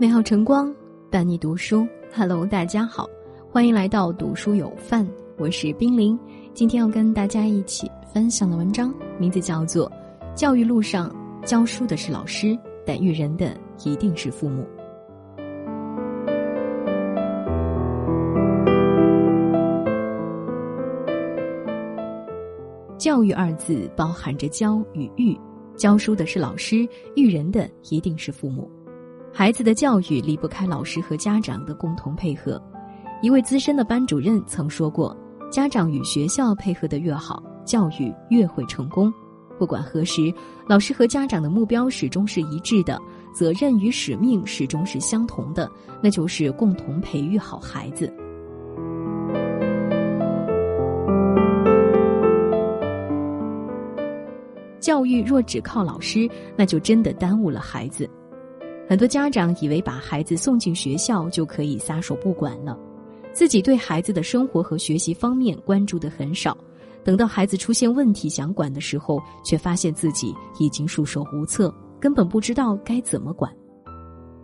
美好晨光伴你读书，Hello，大家好，欢迎来到读书有范，我是冰凌。今天要跟大家一起分享的文章名字叫做《教育路上教书的是老师，但育人的一定是父母》。教育二字包含着教与育，教书的是老师，育人的一定是父母。孩子的教育离不开老师和家长的共同配合。一位资深的班主任曾说过：“家长与学校配合的越好，教育越会成功。不管何时，老师和家长的目标始终是一致的，责任与使命始终是相同的，那就是共同培育好孩子。教育若只靠老师，那就真的耽误了孩子。”很多家长以为把孩子送进学校就可以撒手不管了，自己对孩子的生活和学习方面关注的很少，等到孩子出现问题想管的时候，却发现自己已经束手无策，根本不知道该怎么管。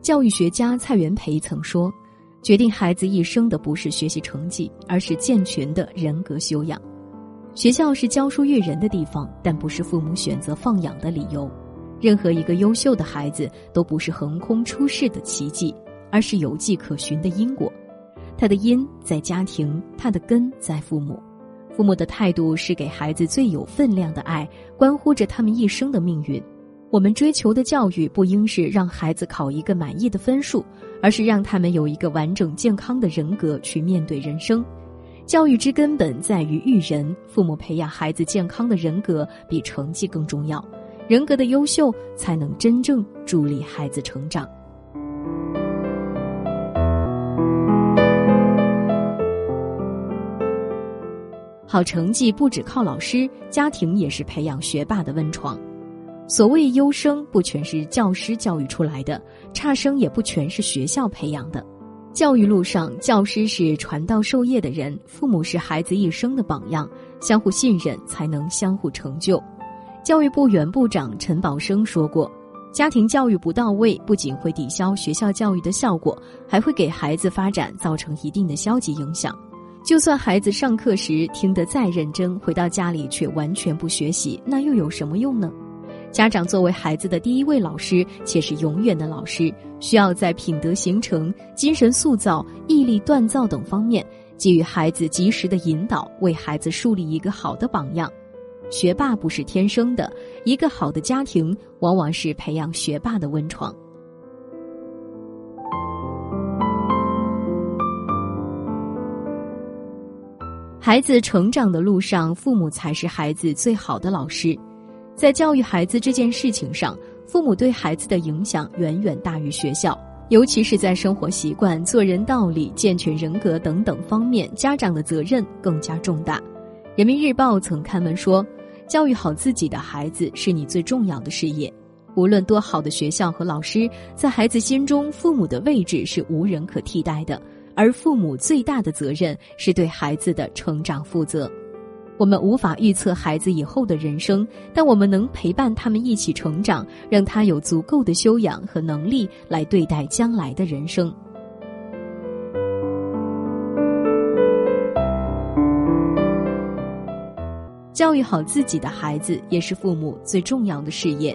教育学家蔡元培曾说：“决定孩子一生的不是学习成绩，而是健全的人格修养。学校是教书育人的地方，但不是父母选择放养的理由。”任何一个优秀的孩子都不是横空出世的奇迹，而是有迹可循的因果。他的因在家庭，他的根在父母。父母的态度是给孩子最有分量的爱，关乎着他们一生的命运。我们追求的教育不应是让孩子考一个满意的分数，而是让他们有一个完整健康的人格去面对人生。教育之根本在于育人，父母培养孩子健康的人格比成绩更重要。人格的优秀，才能真正助力孩子成长。好成绩不只靠老师，家庭也是培养学霸的温床。所谓优生，不全是教师教育出来的；差生也不全是学校培养的。教育路上，教师是传道授业的人，父母是孩子一生的榜样，相互信任，才能相互成就。教育部原部长陈宝生说过：“家庭教育不到位，不仅会抵消学校教育的效果，还会给孩子发展造成一定的消极影响。就算孩子上课时听得再认真，回到家里却完全不学习，那又有什么用呢？家长作为孩子的第一位老师，且是永远的老师，需要在品德形成、精神塑造、毅力锻造等方面，给予孩子及时的引导，为孩子树立一个好的榜样。”学霸不是天生的，一个好的家庭往往是培养学霸的温床。孩子成长的路上，父母才是孩子最好的老师。在教育孩子这件事情上，父母对孩子的影响远远大于学校，尤其是在生活习惯、做人道理、健全人格等等方面，家长的责任更加重大。人民日报曾刊文说。教育好自己的孩子是你最重要的事业。无论多好的学校和老师，在孩子心中，父母的位置是无人可替代的。而父母最大的责任是对孩子的成长负责。我们无法预测孩子以后的人生，但我们能陪伴他们一起成长，让他有足够的修养和能力来对待将来的人生。教育好自己的孩子，也是父母最重要的事业。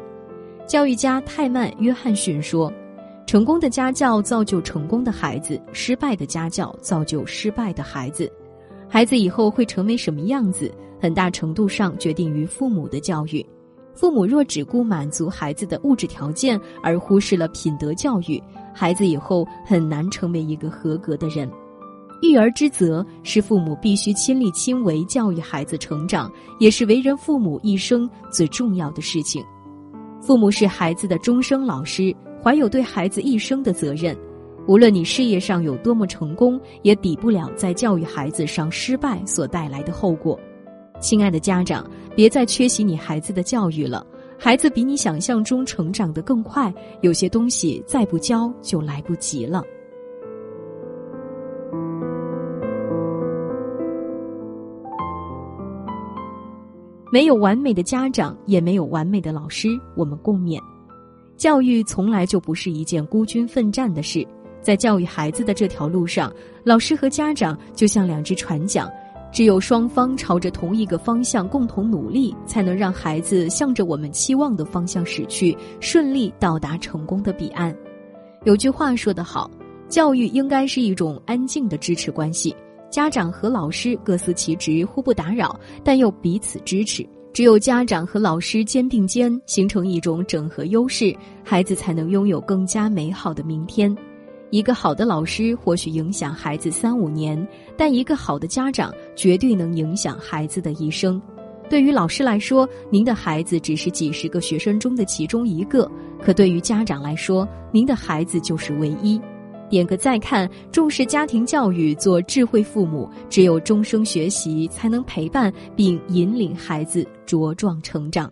教育家泰曼·约翰逊说：“成功的家教造就成功的孩子，失败的家教造就失败的孩子。孩子以后会成为什么样子，很大程度上决定于父母的教育。父母若只顾满足孩子的物质条件，而忽视了品德教育，孩子以后很难成为一个合格的人。”育儿之责是父母必须亲力亲为教育孩子成长，也是为人父母一生最重要的事情。父母是孩子的终生老师，怀有对孩子一生的责任。无论你事业上有多么成功，也抵不了在教育孩子上失败所带来的后果。亲爱的家长，别再缺席你孩子的教育了。孩子比你想象中成长得更快，有些东西再不教就来不及了。没有完美的家长，也没有完美的老师，我们共勉。教育从来就不是一件孤军奋战的事，在教育孩子的这条路上，老师和家长就像两只船桨，只有双方朝着同一个方向共同努力，才能让孩子向着我们期望的方向驶去，顺利到达成功的彼岸。有句话说得好，教育应该是一种安静的支持关系。家长和老师各司其职，互不打扰，但又彼此支持。只有家长和老师肩并肩，形成一种整合优势，孩子才能拥有更加美好的明天。一个好的老师或许影响孩子三五年，但一个好的家长绝对能影响孩子的一生。对于老师来说，您的孩子只是几十个学生中的其中一个；可对于家长来说，您的孩子就是唯一。点个再看，重视家庭教育，做智慧父母。只有终生学习，才能陪伴并引领孩子茁壮成长。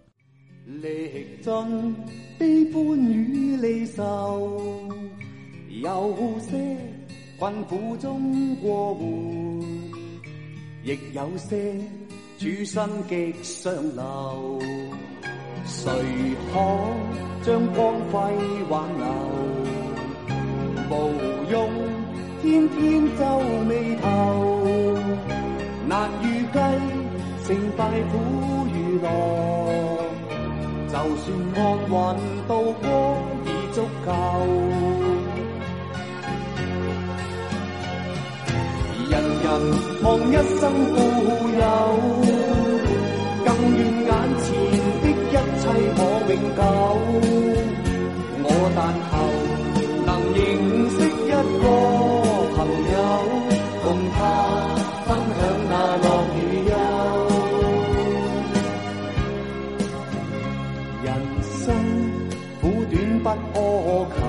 历尽悲欢与离愁，有些困苦中过活，亦有些处身极上流。谁可将光辉挽留？无用天天皱眉头，难预计成败苦与乐。就算安运渡过已足够。人人望一生富有，更愿眼前的一切可永久。我但求。一个朋友，共他分享那乐与忧。人生苦短不苛求，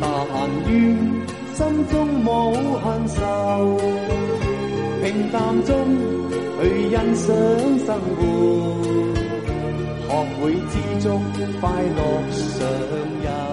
但愿心中无恨愁。平淡中去欣赏生活，学会知足，快乐常。